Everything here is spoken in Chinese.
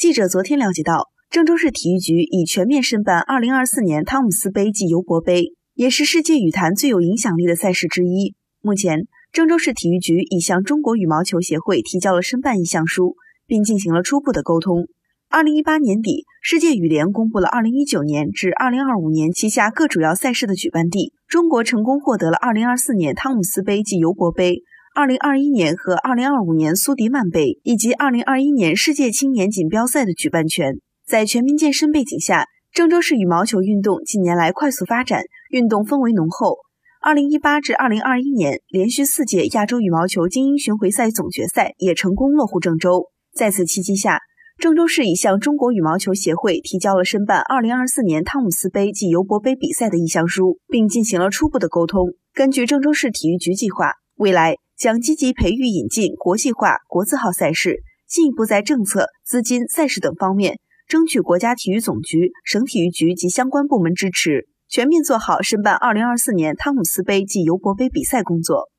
记者昨天了解到，郑州市体育局已全面申办2024年汤姆斯杯暨尤伯杯，也是世界羽坛最有影响力的赛事之一。目前，郑州市体育局已向中国羽毛球协会提交了申办意向书，并进行了初步的沟通。2018年底，世界羽联公布了2019年至2025年旗下各主要赛事的举办地，中国成功获得了2024年汤姆斯杯暨尤伯杯。二零二一年和二零二五年苏迪曼杯以及二零二一年世界青年锦标赛的举办权，在全民健身背景下，郑州市羽毛球运动近年来快速发展，运动氛围浓厚。二零一八至二零二一年连续四届亚洲羽毛球精英巡回赛总决赛也成功落户郑州。在此契机下，郑州市已向中国羽毛球协会提交了申办二零二四年汤姆斯杯及尤伯杯比赛的意向书，并进行了初步的沟通。根据郑州市体育局计划，未来。将积极培育引进国际化、国字号赛事，进一步在政策、资金、赛事等方面争取国家体育总局、省体育局及相关部门支持，全面做好申办2024年汤姆斯杯及尤伯杯比赛工作。